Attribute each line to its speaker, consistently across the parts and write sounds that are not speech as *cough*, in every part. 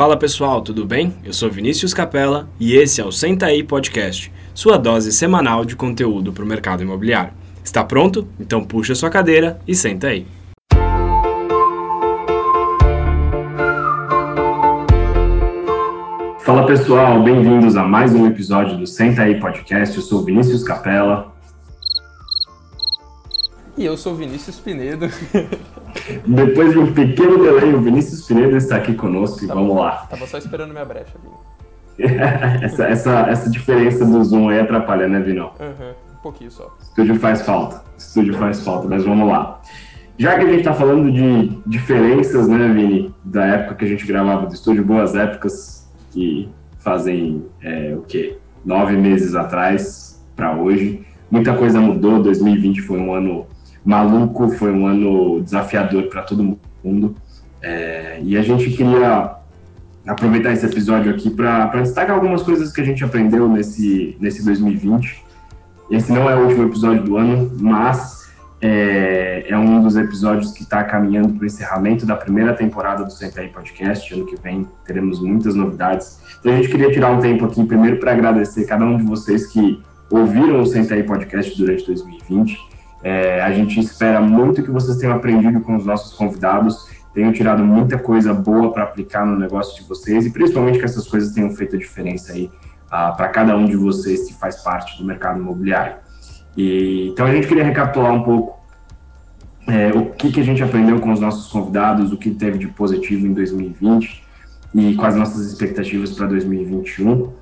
Speaker 1: Fala pessoal, tudo bem? Eu sou Vinícius Capella e esse é o Senta aí Podcast, sua dose semanal de conteúdo para o mercado imobiliário. Está pronto? Então puxa sua cadeira e senta aí. Fala pessoal, bem-vindos a mais um episódio do Senta aí Podcast. Eu sou Vinícius Capella.
Speaker 2: E eu sou Vinícius Pinedo. *laughs*
Speaker 1: Depois de um pequeno delay, o Vinícius Pinedo está aqui conosco e tá vamos lá.
Speaker 2: Tava só esperando minha brecha, Vini. *laughs*
Speaker 1: essa, essa, essa diferença do Zoom aí atrapalha, né, Vinão?
Speaker 2: Uhum, um pouquinho só.
Speaker 1: Estúdio faz falta. Estúdio faz falta, mas vamos lá. Já que a gente está falando de diferenças, né, Vini, da época que a gente gravava do estúdio, boas épocas que fazem é, o quê? Nove meses atrás para hoje. Muita coisa mudou. 2020 foi um ano maluco, foi um ano desafiador para todo mundo. É, e a gente queria aproveitar esse episódio aqui para destacar algumas coisas que a gente aprendeu nesse, nesse 2020. Esse não é o último episódio do ano, mas é, é um dos episódios que está caminhando para o encerramento da primeira temporada do Senta Podcast. Ano que vem teremos muitas novidades. Então a gente queria tirar um tempo aqui primeiro para agradecer cada um de vocês que ouviram o Senta Podcast durante 2020 é, a gente espera muito que vocês tenham aprendido com os nossos convidados, tenham tirado muita coisa boa para aplicar no negócio de vocês e principalmente que essas coisas tenham feito a diferença aí uh, para cada um de vocês que faz parte do mercado imobiliário. E, então a gente queria recapitular um pouco é, o que, que a gente aprendeu com os nossos convidados, o que teve de positivo em 2020 e quais nossas expectativas para 2021. Uh,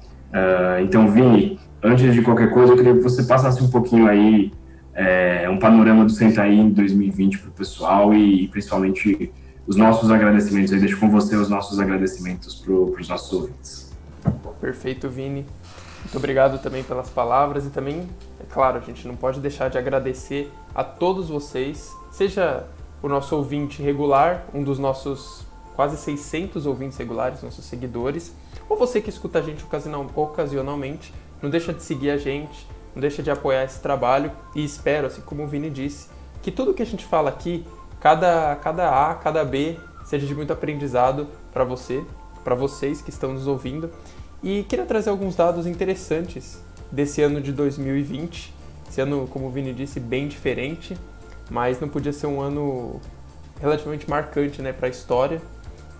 Speaker 1: então, Vini, antes de qualquer coisa, eu queria que você passasse um pouquinho aí é, um panorama do Sentaí em 2020 para o pessoal e, e, principalmente os nossos agradecimentos. Eu deixo com você os nossos agradecimentos para os nossos ouvintes.
Speaker 2: Perfeito, Vini. Muito obrigado também pelas palavras e também, é claro, a gente não pode deixar de agradecer a todos vocês, seja o nosso ouvinte regular, um dos nossos quase 600 ouvintes regulares, nossos seguidores, ou você que escuta a gente ocasionalmente, não deixa de seguir a gente, não deixa de apoiar esse trabalho e espero, assim como o Vini disse, que tudo que a gente fala aqui, cada, cada A, cada B, seja de muito aprendizado para você, para vocês que estão nos ouvindo. E queria trazer alguns dados interessantes desse ano de 2020. Esse ano, como o Vini disse, bem diferente, mas não podia ser um ano relativamente marcante né, para a história.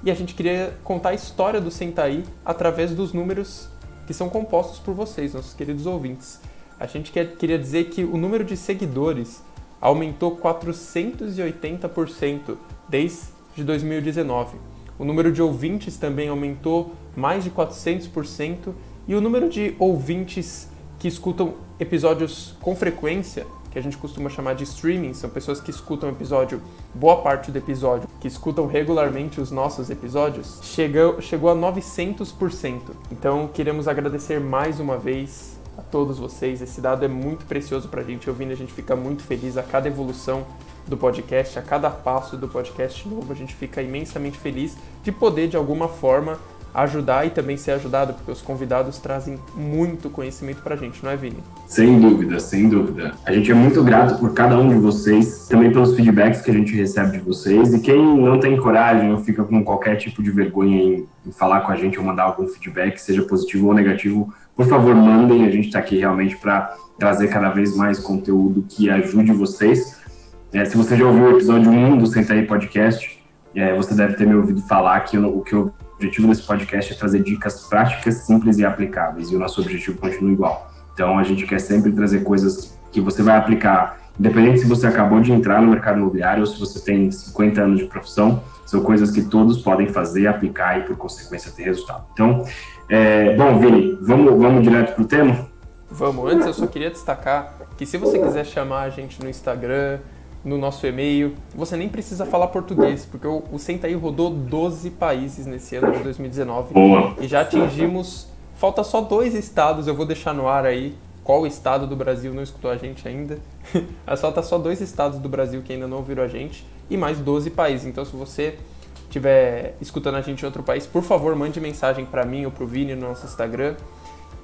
Speaker 2: E a gente queria contar a história do Sentaí através dos números que são compostos por vocês, nossos queridos ouvintes a gente quer, queria dizer que o número de seguidores aumentou 480% desde 2019. O número de ouvintes também aumentou mais de 400% e o número de ouvintes que escutam episódios com frequência, que a gente costuma chamar de streaming, são pessoas que escutam episódio, boa parte do episódio, que escutam regularmente os nossos episódios, chegou, chegou a 900%. Então queremos agradecer mais uma vez a todos vocês. Esse dado é muito precioso para a gente. Ouvindo, a gente fica muito feliz a cada evolução do podcast, a cada passo do podcast novo. A gente fica imensamente feliz de poder, de alguma forma, ajudar e também ser ajudado, porque os convidados trazem muito conhecimento para a gente, não é, Vini?
Speaker 1: Sem dúvida, sem dúvida. A gente é muito grato por cada um de vocês, também pelos feedbacks que a gente recebe de vocês. E quem não tem coragem ou fica com qualquer tipo de vergonha em, em falar com a gente ou mandar algum feedback, seja positivo ou negativo, por favor, mandem. A gente está aqui realmente para trazer cada vez mais conteúdo que ajude vocês. É, se você já ouviu o episódio 1 do Senta aí Podcast, é, você deve ter me ouvido falar que o, que o objetivo desse podcast é trazer dicas práticas, simples e aplicáveis. E o nosso objetivo continua igual. Então, a gente quer sempre trazer coisas que você vai aplicar, independente se você acabou de entrar no mercado imobiliário ou se você tem 50 anos de profissão, são coisas que todos podem fazer, aplicar e, por consequência, ter resultado. Então, é, bom, Vini, vamos, vamos direto para o tema?
Speaker 2: Vamos. Antes, eu só queria destacar que se você quiser chamar a gente no Instagram, no nosso e-mail, você nem precisa falar português, porque o, o Sentaí rodou 12 países nesse ano de 2019.
Speaker 1: Boa.
Speaker 2: E já atingimos. Falta só dois estados, eu vou deixar no ar aí. Qual estado do Brasil não escutou a gente ainda? *laughs* Mas falta só dois estados do Brasil que ainda não ouviram a gente e mais 12 países. Então, se você estiver escutando a gente em outro país, por favor, mande mensagem para mim ou para o Vini no nosso Instagram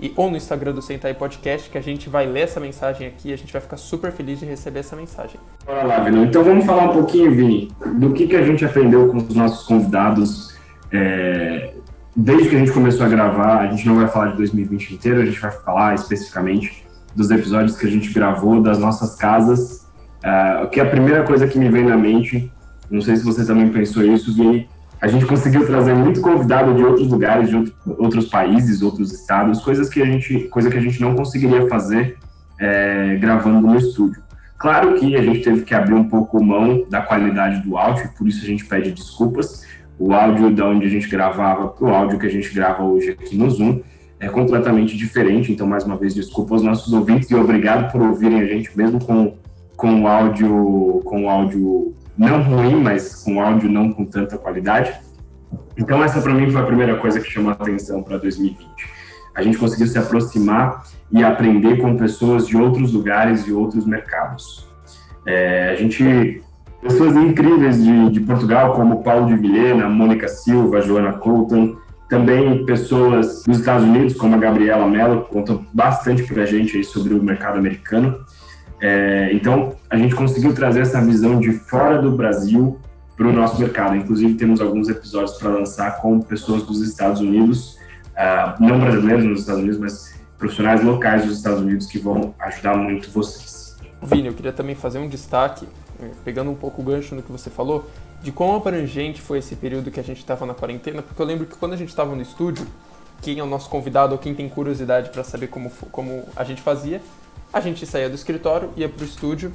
Speaker 2: e, ou no Instagram do Sentai Podcast, que a gente vai ler essa mensagem aqui a gente vai ficar super feliz de receber essa mensagem.
Speaker 1: Bora lá, Vini. Então vamos falar um pouquinho, Vini, do que, que a gente aprendeu com os nossos convidados é, desde que a gente começou a gravar, a gente não vai falar de 2020 inteiro, a gente vai falar especificamente dos episódios que a gente gravou das nossas casas. Uh, que a primeira coisa que me vem na mente, não sei se você também pensou isso, Vini, a gente conseguiu trazer muito convidado de outros lugares, de outros países, outros estados, coisas que a gente, coisa que a gente não conseguiria fazer é, gravando no estúdio. Claro que a gente teve que abrir um pouco mão da qualidade do áudio, por isso a gente pede desculpas. O áudio da onde a gente gravava para o áudio que a gente grava hoje aqui no Zoom é completamente diferente. Então, mais uma vez, desculpa aos nossos ouvintes e obrigado por ouvirem a gente mesmo com, com o áudio com o áudio não ruim, mas com áudio não com tanta qualidade. Então, essa para mim foi a primeira coisa que chamou a atenção para 2020. A gente conseguiu se aproximar e aprender com pessoas de outros lugares e outros mercados. É, a gente pessoas incríveis de, de, Portugal, como Paulo de Vilhena, Mônica Silva, Joana Colton, também pessoas dos Estados Unidos, como a Gabriela Mello, que contam bastante para a gente aí sobre o mercado americano. É, então, a gente conseguiu trazer essa visão de fora do Brasil para o nosso mercado. Inclusive, temos alguns episódios para lançar com pessoas dos Estados Unidos, uh, não brasileiros nos Estados Unidos, mas profissionais locais dos Estados Unidos que vão ajudar muito vocês.
Speaker 2: Vini, eu queria também fazer um destaque, eh, pegando um pouco o gancho no que você falou, de quão abrangente foi esse período que a gente estava na quarentena, porque eu lembro que quando a gente estava no estúdio, quem é o nosso convidado ou quem tem curiosidade para saber como, como a gente fazia, a gente saía do escritório, ia para o estúdio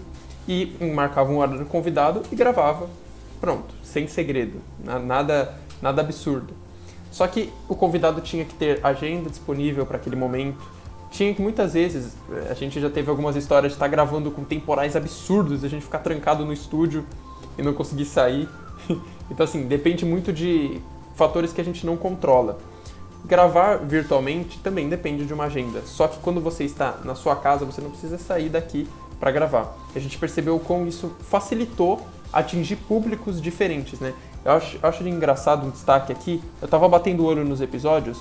Speaker 2: e marcava um horário convidado e gravava. Pronto, sem segredo, nada, nada absurdo. Só que o convidado tinha que ter agenda disponível para aquele momento. Tinha que muitas vezes, a gente já teve algumas histórias de estar gravando com temporais absurdos, a gente ficar trancado no estúdio e não conseguir sair. *laughs* Então, assim, depende muito de fatores que a gente não controla. Gravar virtualmente também depende de uma agenda. Só que quando você está na sua casa, você não precisa sair daqui para gravar. A gente percebeu como isso facilitou atingir públicos diferentes, né? Eu acho, acho engraçado um destaque aqui. Eu tava batendo o olho nos episódios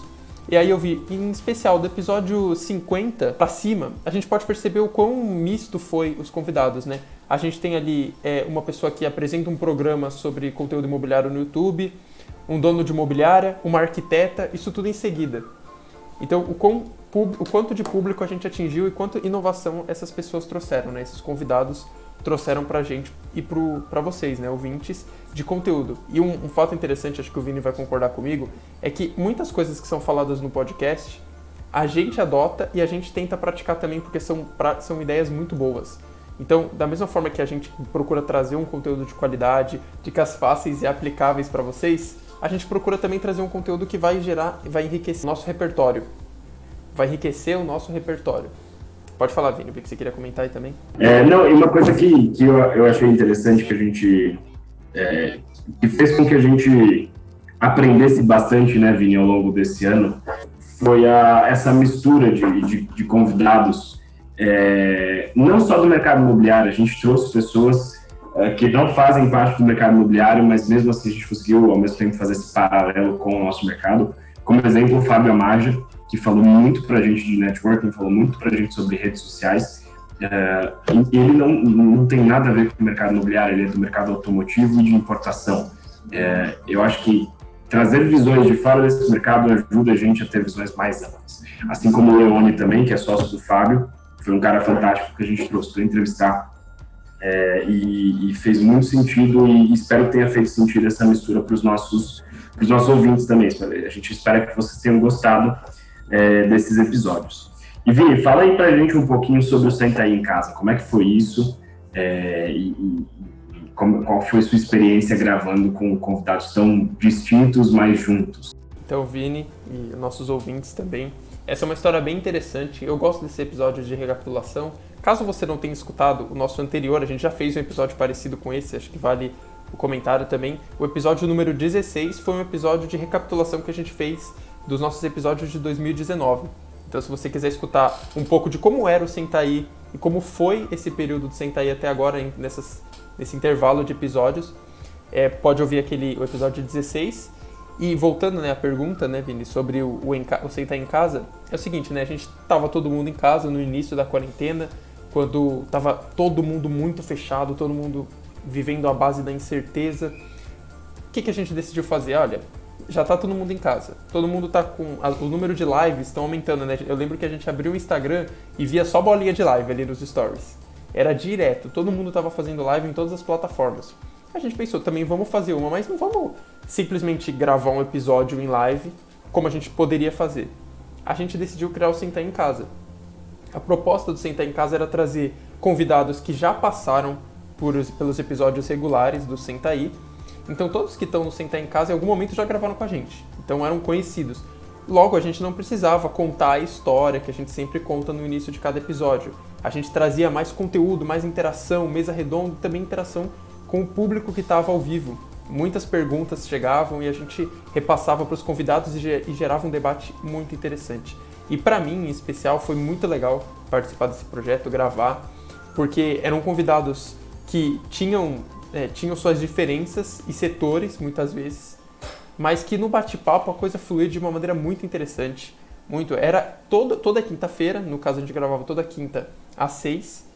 Speaker 2: e aí eu vi, em especial do episódio 50 para cima, a gente pode perceber o quão misto foi os convidados, né? A gente tem ali é, uma pessoa que apresenta um programa sobre conteúdo imobiliário no YouTube, um dono de imobiliária, uma arquiteta, isso tudo em seguida. Então, o, quão, o quanto de público a gente atingiu e quanto inovação essas pessoas trouxeram, né? Esses convidados trouxeram pra gente e para vocês, né, ouvintes, de conteúdo. E um, um, fato interessante, acho que o Vini vai concordar comigo, é que muitas coisas que são faladas no podcast, a gente adota e a gente tenta praticar também porque são, pra, são ideias muito boas. Então, da mesma forma que a gente procura trazer um conteúdo de qualidade, dicas fáceis e aplicáveis para vocês, a gente procura também trazer um conteúdo que vai gerar, vai enriquecer nosso repertório. Vai enriquecer o nosso repertório. Pode falar, Vini, o que você queria comentar aí também?
Speaker 1: É, não, e uma coisa que, que eu, eu achei interessante que a gente. É, que fez com que a gente aprendesse bastante, né, Vini, ao longo desse ano, foi a, essa mistura de, de, de convidados, é, não só do mercado imobiliário, a gente trouxe pessoas que não fazem parte do mercado imobiliário, mas mesmo assim a gente conseguiu, ao mesmo tempo, fazer esse paralelo com o nosso mercado. Como exemplo, o Fábio Amaja, que falou muito para a gente de networking, falou muito para a gente sobre redes sociais. É, ele não, não tem nada a ver com o mercado imobiliário, ele é do mercado automotivo e de importação. É, eu acho que trazer visões de fora desse mercado ajuda a gente a ter visões mais amplas. Assim como o Leone também, que é sócio do Fábio, foi um cara fantástico que a gente trouxe para entrevistar é, e, e, fez muito sentido e espero que tenha feito sentido essa mistura para os nossos, nossos ouvintes também. A gente espera que vocês tenham gostado é, desses episódios. E Vini, fala aí pra gente um pouquinho sobre o Senta aí em Casa. Como é que foi isso? É, e, e como, qual foi a sua experiência gravando com convidados tão distintos, mas juntos?
Speaker 2: Então, Vini e nossos ouvintes também. Essa é uma história bem interessante. Eu gosto desse episódio de recapitulação. Caso você não tenha escutado o nosso anterior, a gente já fez um episódio parecido com esse, acho que vale o comentário também. O episódio número 16 foi um episódio de recapitulação que a gente fez dos nossos episódios de 2019. Então, se você quiser escutar um pouco de como era o Sentaí e como foi esse período do Sentaí até agora, nessas, nesse intervalo de episódios, é, pode ouvir aquele, o episódio 16. E voltando né, à pergunta, né, Vini, sobre o, o, o Sentar em Casa, é o seguinte, né, a gente tava todo mundo em casa no início da quarentena, quando tava todo mundo muito fechado, todo mundo vivendo à base da incerteza. O que, que a gente decidiu fazer? Olha, já tá todo mundo em casa. Todo mundo tá com. A, o número de lives estão aumentando, né? Eu lembro que a gente abriu o Instagram e via só bolinha de live ali nos stories. Era direto, todo mundo tava fazendo live em todas as plataformas. A gente pensou, também vamos fazer uma, mas não vamos simplesmente gravar um episódio em live como a gente poderia fazer. A gente decidiu criar o Sentar em Casa. A proposta do Sentar em Casa era trazer convidados que já passaram por, pelos episódios regulares do Sentaí então todos que estão no Sentar em Casa em algum momento já gravaram com a gente. Então eram conhecidos. Logo, a gente não precisava contar a história que a gente sempre conta no início de cada episódio. A gente trazia mais conteúdo, mais interação, mesa redonda e também interação com o público que estava ao vivo. Muitas perguntas chegavam e a gente repassava para os convidados e gerava um debate muito interessante. E para mim, em especial, foi muito legal participar desse projeto, gravar, porque eram convidados que tinham é, tinham suas diferenças e setores, muitas vezes, mas que no bate-papo a coisa fluía de uma maneira muito interessante. Muito. Era toda, toda quinta-feira, no caso a gente gravava toda quinta às seis,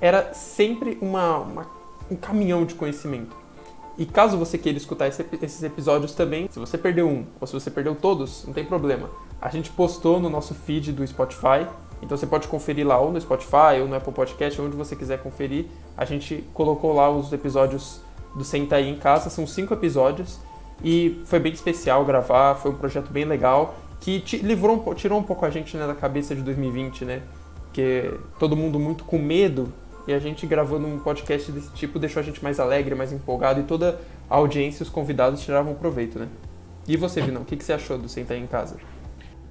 Speaker 2: era sempre uma, uma, um caminhão de conhecimento. E caso você queira escutar esse, esses episódios também, se você perdeu um ou se você perdeu todos, não tem problema. A gente postou no nosso feed do Spotify, então você pode conferir lá ou no Spotify ou no Apple Podcast, onde você quiser conferir. A gente colocou lá os episódios do Senta aí em casa, são cinco episódios e foi bem especial gravar, foi um projeto bem legal que livrou, tirou um pouco a gente né, da cabeça de 2020, né? Porque todo mundo muito com medo e a gente gravando um podcast desse tipo deixou a gente mais alegre, mais empolgado e toda a audiência e os convidados tiravam proveito, né? E você, Vinão, o que, que você achou do Sentar em Casa?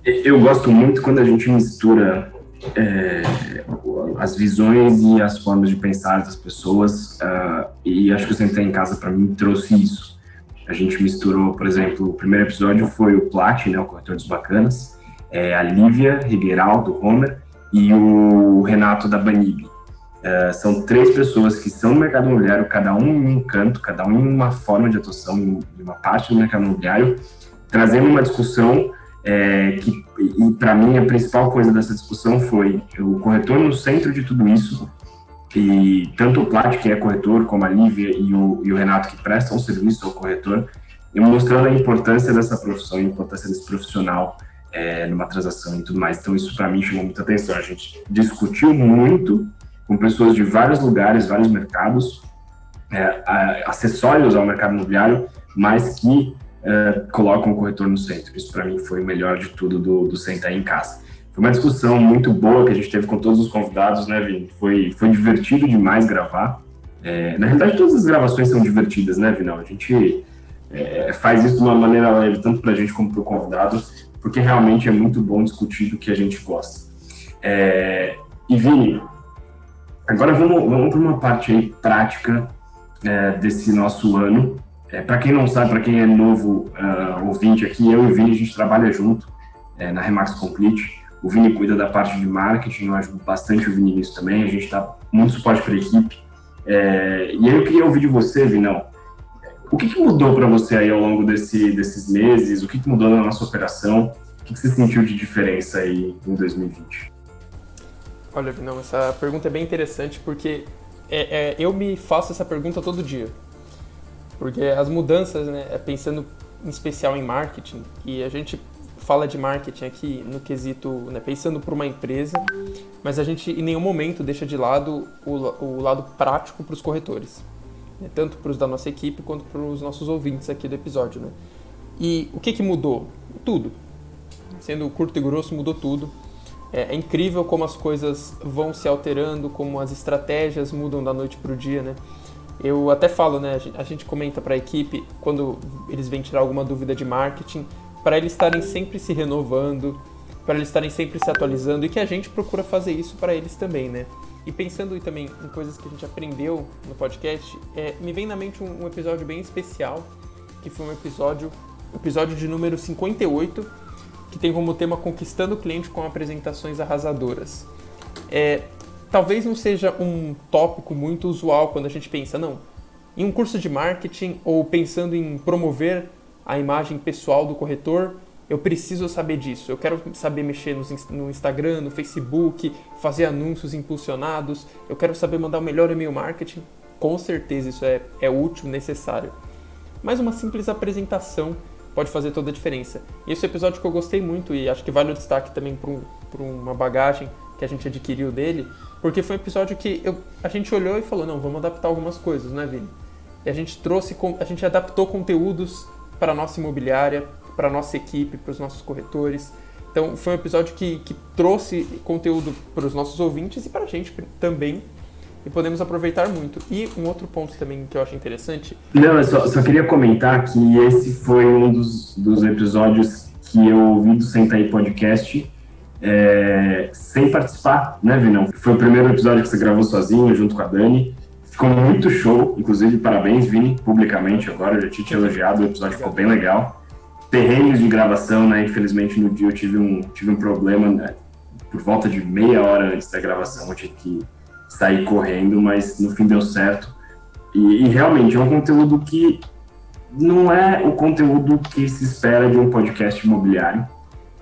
Speaker 1: Eu gosto muito quando a gente mistura é, as visões e as formas de pensar das pessoas, uh, e acho que o Sentar em Casa, para mim, trouxe isso. A gente misturou, por exemplo, o primeiro episódio foi o Plat, né, o Corretor dos Bacanas, é, a Lívia Rigueiral, do Homer, e o Renato da Banib. Uh, são três pessoas que são no mercado imobiliário, cada um em um canto, cada um em uma forma de atuação, em uma parte do mercado imobiliário, trazendo uma discussão é, que, e para mim, a principal coisa dessa discussão foi o corretor no centro de tudo isso, e tanto o Plat, que é corretor, como a Lívia e o, e o Renato, que prestam serviço ao corretor, mostrando a importância dessa profissão, a importância desse profissional é, numa transação e tudo mais. Então, isso para mim chamou muita atenção. A gente discutiu muito com pessoas de vários lugares, vários mercados, é, acessórios ao mercado imobiliário, mas que uh, colocam o corretor no centro. Isso para mim foi o melhor de tudo do, do Sentar em Casa. Foi uma discussão muito boa que a gente teve com todos os convidados, né, Vini? Foi, foi divertido demais gravar. É, na realidade, todas as gravações são divertidas, né, Vinão? A gente é, faz isso de uma maneira leve, tanto para a gente como para o convidado, porque realmente é muito bom discutir do que a gente gosta. É, e, Vini, agora vamos, vamos para uma parte aí prática é, desse nosso ano, é, para quem não sabe, para quem é novo uh, ouvinte aqui, eu e o Vini, a gente trabalha junto é, na Remax Complete. O Vini cuida da parte de marketing, eu ajudo bastante o Vini nisso também. A gente dá muito suporte para a equipe. É, e aí eu queria ouvir de você, Vinão. O que, que mudou para você aí ao longo desse, desses meses? O que, que mudou na nossa operação? O que, que você sentiu de diferença aí em 2020?
Speaker 2: Olha, Vinão, essa pergunta é bem interessante porque é, é, eu me faço essa pergunta todo dia. Porque as mudanças, né, é pensando em especial em marketing, e a gente fala de marketing aqui no quesito, né, pensando para uma empresa, mas a gente em nenhum momento deixa de lado o, o lado prático para os corretores, né, tanto para os da nossa equipe quanto para os nossos ouvintes aqui do episódio. Né? E o que, que mudou? Tudo. Sendo curto e grosso, mudou tudo. É, é incrível como as coisas vão se alterando, como as estratégias mudam da noite para o dia, né? Eu até falo, né? A gente comenta para a equipe quando eles vêm tirar alguma dúvida de marketing, para eles estarem sempre se renovando, para eles estarem sempre se atualizando e que a gente procura fazer isso para eles também, né? E pensando também em coisas que a gente aprendeu no podcast, é, me vem na mente um, um, episódio bem especial, que foi um episódio, episódio de número 58, que tem como tema Conquistando o Cliente com Apresentações Arrasadoras. É, talvez não seja um tópico muito usual quando a gente pensa, não, em um curso de marketing ou pensando em promover a imagem pessoal do corretor, eu preciso saber disso. Eu quero saber mexer no Instagram, no Facebook, fazer anúncios impulsionados. Eu quero saber mandar o melhor e-mail marketing. Com certeza isso é, é útil, necessário. Mas uma simples apresentação pode fazer toda a diferença. E esse episódio que eu gostei muito e acho que vale o destaque também para um, uma bagagem que a gente adquiriu dele, porque foi um episódio que eu, a gente olhou e falou, não, vamos adaptar algumas coisas, né, Vini? E a gente trouxe, a gente adaptou conteúdos para a nossa imobiliária, para a nossa equipe, para os nossos corretores. Então foi um episódio que, que trouxe conteúdo para os nossos ouvintes e para a gente também. E podemos aproveitar muito. E um outro ponto também que eu acho interessante.
Speaker 1: Não, eu só, só queria comentar que esse foi um dos, dos episódios que eu ouvi do Senta aí Podcast é, sem participar, né, Vinão? Foi o primeiro episódio que você gravou sozinho, junto com a Dani. Ficou muito show, inclusive parabéns, Vini, publicamente agora, eu já tinha te elogiado, o episódio ficou bem legal. Terrenos de gravação, né, infelizmente no dia eu tive um, tive um problema, né, por volta de meia hora antes da gravação eu tive que sair correndo, mas no fim deu certo. E, e realmente é um conteúdo que não é o conteúdo que se espera de um podcast imobiliário,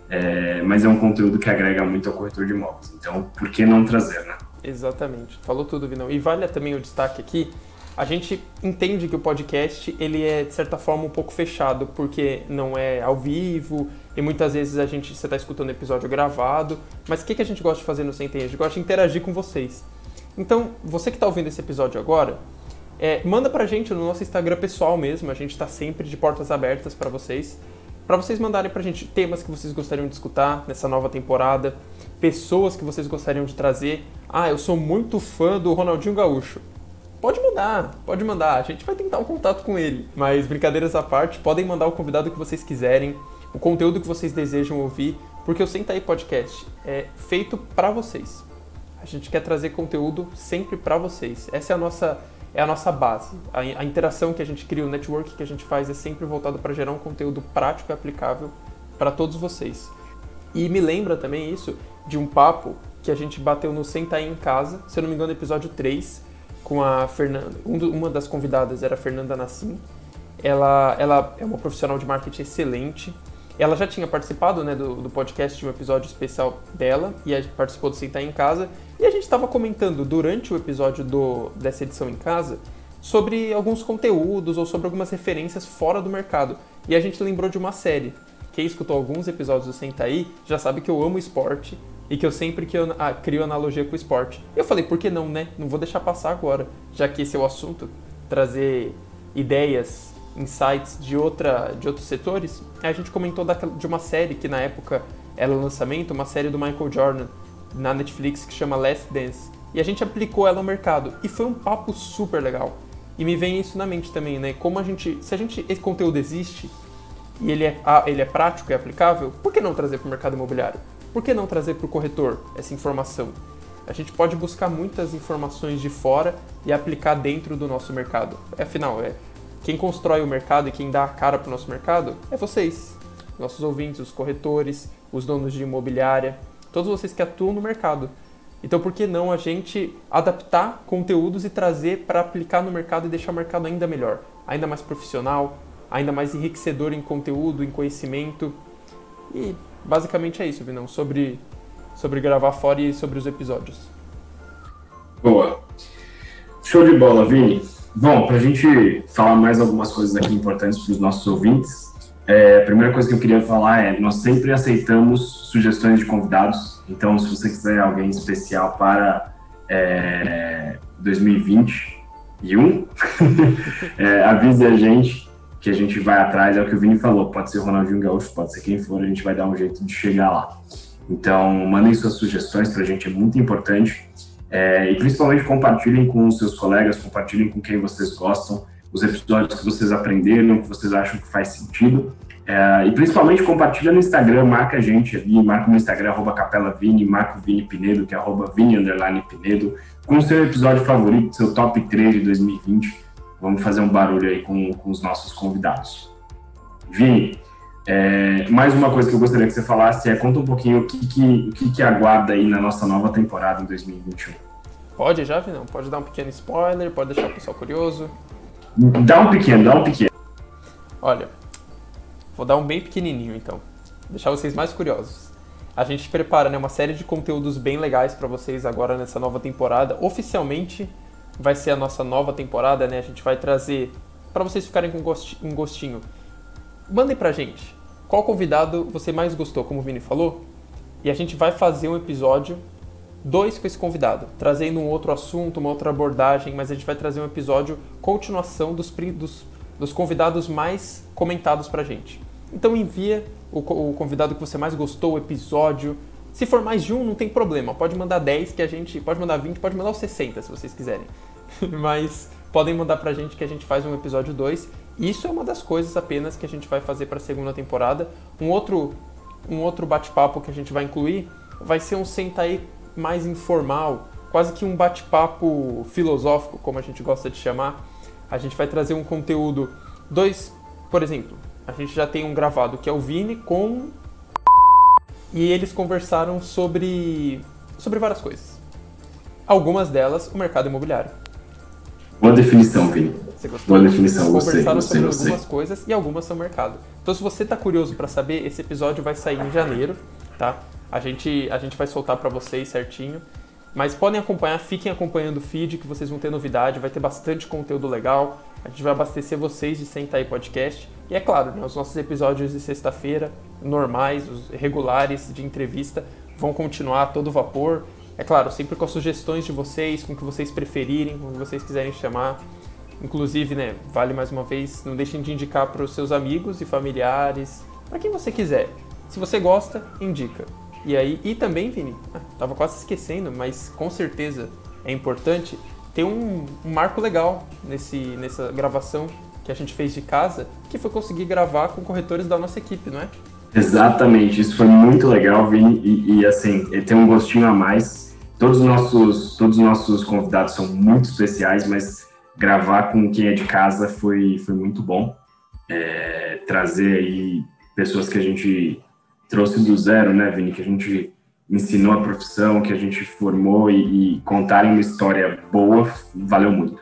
Speaker 1: é, mas é um conteúdo que agrega muito ao corretor de imóveis. Então, por que não trazer, né?
Speaker 2: Exatamente. Falou tudo, Vinão. E vale também o destaque aqui, a gente entende que o podcast ele é de certa forma um pouco fechado porque não é ao vivo e muitas vezes a gente você está escutando episódio gravado. Mas o que, que a gente gosta de fazer no Sem A gente gosta de interagir com vocês. Então você que está ouvindo esse episódio agora, é, manda pra gente no nosso Instagram pessoal mesmo. A gente está sempre de portas abertas para vocês para vocês mandarem pra gente temas que vocês gostariam de escutar nessa nova temporada, pessoas que vocês gostariam de trazer. Ah, eu sou muito fã do Ronaldinho Gaúcho. Pode mandar, pode mandar, a gente vai tentar um contato com ele. Mas brincadeiras à parte, podem mandar o convidado que vocês quiserem, o conteúdo que vocês desejam ouvir, porque o Senta aí Podcast é feito para vocês. A gente quer trazer conteúdo sempre para vocês. Essa é a nossa é a nossa base. A, a, interação que a gente cria, o network que a gente faz é sempre voltado para gerar um conteúdo prático e aplicável para todos vocês. E me lembra também isso de um papo que a gente bateu no Senta em Casa, se eu não me engano, episódio 3, com a Fernanda. Um uma das convidadas era a Fernanda Nassim. Ela, ela é uma profissional de marketing excelente. Ela já tinha participado né, do, do podcast de um episódio especial dela e participou do Sentar em Casa. E a gente estava comentando durante o episódio do, dessa edição em casa sobre alguns conteúdos ou sobre algumas referências fora do mercado. E a gente lembrou de uma série. Quem escutou alguns episódios do Senta aí já sabe que eu amo esporte e que eu sempre que eu, ah, crio analogia com o esporte. Eu falei, por que não, né? Não vou deixar passar agora, já que esse é o assunto, trazer ideias, insights de, outra, de outros setores. A gente comentou de uma série que na época era lançamento, uma série do Michael Jordan, na Netflix que chama Last Dance. E a gente aplicou ela no mercado e foi um papo super legal. E me vem isso na mente também, né? Como a gente, se a gente esse conteúdo existe e ele é, ele é prático e aplicável, por que não trazer para o mercado imobiliário? Por que não trazer para o corretor essa informação? A gente pode buscar muitas informações de fora e aplicar dentro do nosso mercado. Afinal, é quem constrói o mercado e quem dá a cara para o nosso mercado é vocês, nossos ouvintes, os corretores, os donos de imobiliária todos vocês que atuam no mercado. Então, por que não a gente adaptar conteúdos e trazer para aplicar no mercado e deixar o mercado ainda melhor, ainda mais profissional, ainda mais enriquecedor em conteúdo, em conhecimento? E basicamente é isso, Vinão, sobre, sobre gravar fora e sobre os episódios.
Speaker 1: Boa. Show de bola, Vini. Bom, para a gente falar mais algumas coisas aqui importantes para os nossos ouvintes, é, a primeira coisa que eu queria falar é: nós sempre aceitamos sugestões de convidados. Então, se você quiser alguém especial para é, 2021, *laughs* é, avise a gente que a gente vai atrás. É o que o Vini falou: pode ser Ronaldinho Gaúcho, pode ser quem for, a gente vai dar um jeito de chegar lá. Então, mandem suas sugestões para a gente, é muito importante. É, e principalmente compartilhem com os seus colegas, compartilhem com quem vocês gostam os episódios que vocês aprenderam, que vocês acham que faz sentido. É, e principalmente compartilha no Instagram, marca a gente ali, marca no Instagram, arroba Capela Vini, marca o Vini Pinedo, que é arroba Vini Underline Pinedo, com o seu episódio favorito, seu top 3 de 2020. Vamos fazer um barulho aí com, com os nossos convidados. Vini, é, mais uma coisa que eu gostaria que você falasse é conta um pouquinho o que, que, o que, que aguarda aí na nossa nova temporada em 2021.
Speaker 2: Pode já, Vinão? Pode dar um pequeno spoiler, pode deixar o pessoal curioso.
Speaker 1: Dá um pequeno, dá um pequeno.
Speaker 2: Olha, vou dar um bem pequenininho então, deixar vocês mais curiosos. A gente prepara né, uma série de conteúdos bem legais para vocês agora nessa nova temporada. Oficialmente vai ser a nossa nova temporada, né? A gente vai trazer para vocês ficarem com um gostinho mandem pra gente qual convidado você mais gostou, como o Vini falou, e a gente vai fazer um episódio dois com esse convidado, trazendo um outro assunto, uma outra abordagem, mas a gente vai trazer um episódio continuação dos, dos, dos convidados mais comentados pra gente. Então envia o, o, convidado que você mais gostou, o episódio. Se for mais de um, não tem problema. Pode mandar 10 que a gente. Pode mandar 20, pode mandar os 60 se vocês quiserem. *laughs* mas podem mandar pra gente que a gente faz um episódio 2. Isso é uma das coisas apenas que a gente vai fazer para a segunda temporada. Um outro, um outro bate-papo que a gente vai incluir vai ser um senta aí mais informal, quase que um bate-papo filosófico, como a gente gosta de chamar. A gente vai trazer um conteúdo, dois, por exemplo, a gente já tem um gravado que é o Vini com e eles conversaram sobre sobre várias coisas. Algumas delas o mercado imobiliário.
Speaker 1: Boa definição, Vini.
Speaker 2: Você gostou?
Speaker 1: Boa definição, gostei,
Speaker 2: Conversaram
Speaker 1: gostei,
Speaker 2: sobre
Speaker 1: gostei.
Speaker 2: algumas coisas e algumas são mercado. Então, se você está curioso para saber, esse episódio vai sair em janeiro, tá? A gente, a gente vai soltar para vocês certinho. Mas podem acompanhar, fiquem acompanhando o feed que vocês vão ter novidade, vai ter bastante conteúdo legal. A gente vai abastecer vocês de Senta aí Podcast. E é claro, né, os nossos episódios de sexta-feira, normais, os regulares de entrevista, vão continuar a todo vapor. É claro, sempre com as sugestões de vocês, com o que vocês preferirem, com o que vocês quiserem chamar. Inclusive, né, vale mais uma vez, não deixem de indicar para os seus amigos e familiares, para quem você quiser. Se você gosta, indica. E aí, e também, Vini, ah, tava quase esquecendo, mas com certeza é importante ter um, um, marco legal nesse, nessa gravação que a gente fez de casa, que foi conseguir gravar com corretores da nossa equipe, não é?
Speaker 1: Exatamente, isso foi muito legal, Vini, e, e assim, ele tem um gostinho a mais. Todos os nossos, todos os nossos convidados são muito especiais, mas gravar com quem é de casa foi, foi muito bom. É, trazer aí pessoas que a gente trouxe do zero, né, Vini? Que a gente ensinou a profissão, que a gente formou e, e contarem uma história boa, valeu muito.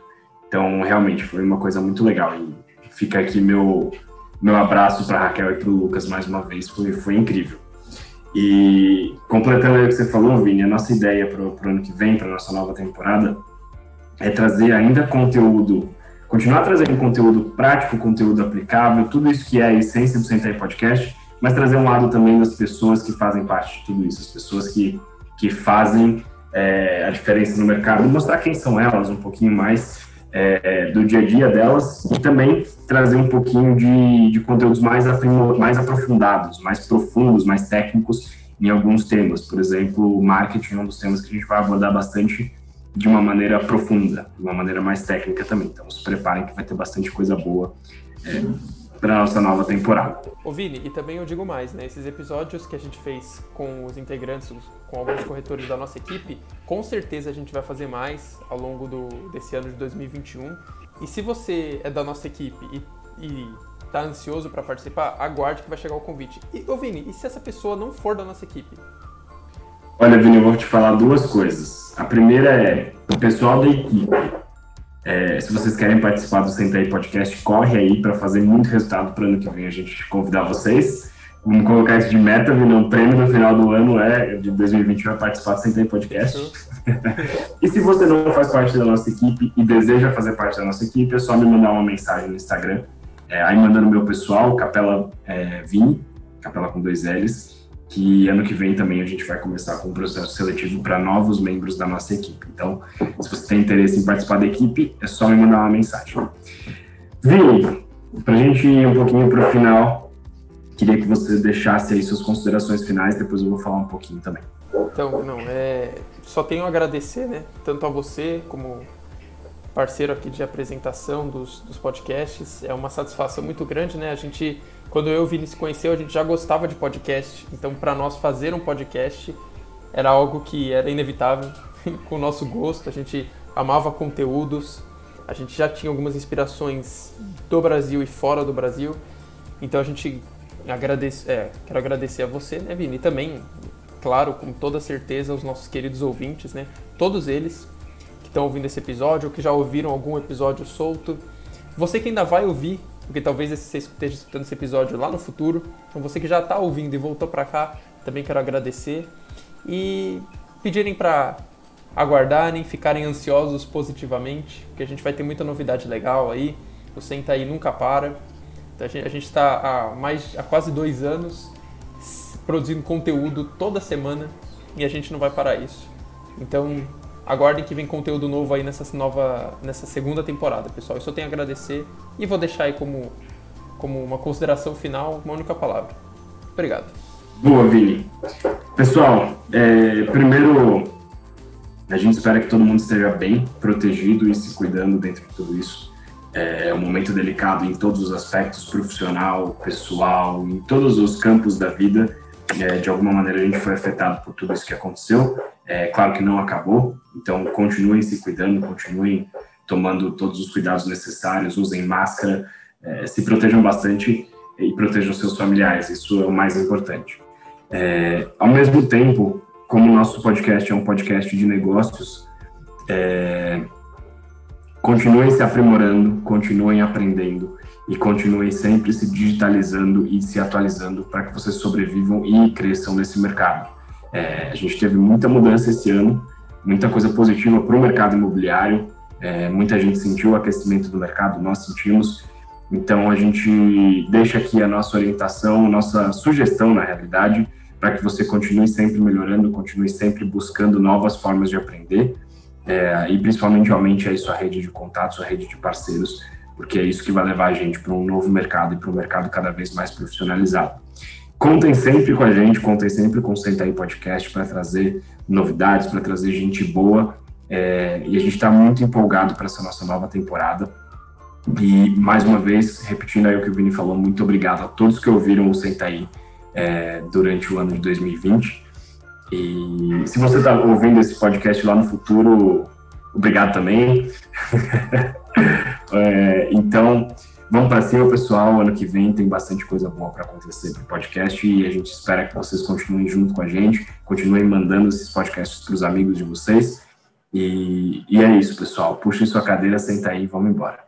Speaker 1: Então, realmente, foi uma coisa muito legal. E fica aqui meu, meu abraço para Raquel e para o Lucas mais uma vez, foi, foi incrível. E completando o que você falou, Vini, a nossa ideia para o ano que vem, para nossa nova temporada, é trazer ainda conteúdo, continuar trazendo conteúdo prático, conteúdo aplicável, tudo isso que é a essência do Sentai Podcast, mas trazer um lado também das pessoas que fazem parte de tudo isso, as pessoas que, que fazem é, a diferença no mercado, mostrar quem são elas um pouquinho mais é, do dia a dia delas e também trazer um pouquinho de, de conteúdos mais, mais aprofundados, mais profundos, mais técnicos em alguns temas. Por exemplo, marketing é um dos temas que a gente vai abordar bastante de uma maneira profunda, de uma maneira mais técnica também. Então, se preparem que vai ter bastante coisa boa é, para nossa nova temporada.
Speaker 2: Ô Vini, e também eu digo mais, né? Esses episódios que a gente fez com os integrantes, com alguns corretores da nossa equipe, com certeza a gente vai fazer mais ao longo do, desse ano de 2021. E se você é da nossa equipe e, e tá ansioso para participar, aguarde que vai chegar o convite. E, ô Vini, e se essa pessoa não for da nossa equipe?
Speaker 1: Olha, Vini, eu vou te falar duas coisas. A primeira é, o pessoal da equipe é, se vocês querem participar do Senta aí Podcast, corre aí para fazer muito resultado para o ano que vem a gente convidar vocês. Vamos colocar isso de meta, viu? O prêmio no final do ano é de 2021 é participar do Senta aí Podcast. *laughs* e se você não faz parte da nossa equipe e deseja fazer parte da nossa equipe, é só me mandar uma mensagem no Instagram. É, aí mandando meu pessoal, Capela é, Vini, Capela com dois L's, que ano que vem também a gente vai começar com um processo seletivo para novos membros da nossa equipe. Então, se você tem interesse em participar da equipe, é só me mandar uma mensagem. Vini, para a gente ir um pouquinho para o final, queria que você deixasse aí suas considerações finais, depois eu vou falar um pouquinho também.
Speaker 2: Então, não, é, só tenho a agradecer, né, tanto a você como parceiro aqui de apresentação dos, dos podcasts, é uma satisfação muito grande, né, a gente quando eu e o Vini se conheceu, a gente já gostava de podcast, então para nós fazer um podcast era algo que era inevitável, *laughs* com o nosso gosto, a gente amava conteúdos, a gente já tinha algumas inspirações do Brasil e fora do Brasil, então a gente agradece, é, quero agradecer a você, né, Vini, e também, claro, com toda certeza, aos nossos queridos ouvintes, né, todos eles que estão ouvindo esse episódio ou que já ouviram algum episódio solto, você que ainda vai ouvir porque talvez você esteja escutando esse episódio lá no futuro. Então você que já está ouvindo e voltou para cá, também quero agradecer e pedirem para aguardarem, ficarem ansiosos positivamente, porque a gente vai ter muita novidade legal aí. O Senta aí nunca para. A gente está há mais há quase dois anos produzindo conteúdo toda semana e a gente não vai parar isso. Então aguardem que vem conteúdo novo aí nessa nova nessa segunda temporada, pessoal. Eu só tenho a agradecer e vou deixar aí como como uma consideração final uma única palavra. Obrigado.
Speaker 1: Boa, Vini. Pessoal, é, primeiro a gente espera que todo mundo esteja bem, protegido e se cuidando dentro de tudo isso. É um momento delicado em todos os aspectos, profissional, pessoal, em todos os campos da vida. É, de alguma maneira a gente foi afetado por tudo isso que aconteceu. É claro que não acabou, então continuem se cuidando, continuem tomando todos os cuidados necessários, usem máscara, é, se protejam bastante e protejam seus familiares, isso é o mais importante. É, ao mesmo tempo, como o nosso podcast é um podcast de negócios, é, continuem se aprimorando, continuem aprendendo e continuem sempre se digitalizando e se atualizando para que vocês sobrevivam e cresçam nesse mercado. É, a gente teve muita mudança esse ano, muita coisa positiva para o mercado imobiliário, é, muita gente sentiu o aquecimento do mercado, nós sentimos, então a gente deixa aqui a nossa orientação, nossa sugestão na realidade, para que você continue sempre melhorando, continue sempre buscando novas formas de aprender é, e principalmente aumente aí sua rede de contatos, sua rede de parceiros, porque é isso que vai levar a gente para um novo mercado e para um mercado cada vez mais profissionalizado. Contem sempre com a gente, contem sempre com o Senta aí Podcast para trazer novidades, para trazer gente boa. É, e a gente está muito empolgado para essa nossa nova temporada. E mais uma vez, repetindo aí o que o Vini falou, muito obrigado a todos que ouviram o Senta aí é, durante o ano de 2020. E se você está ouvindo esse podcast lá no futuro, obrigado também. *laughs* é, então, vamos para cima, pessoal. Ano que vem tem bastante coisa boa para acontecer para o podcast e a gente espera que vocês continuem junto com a gente, continuem mandando esses podcasts para os amigos de vocês. E, e é isso, pessoal. Puxem sua cadeira, senta aí e vamos embora.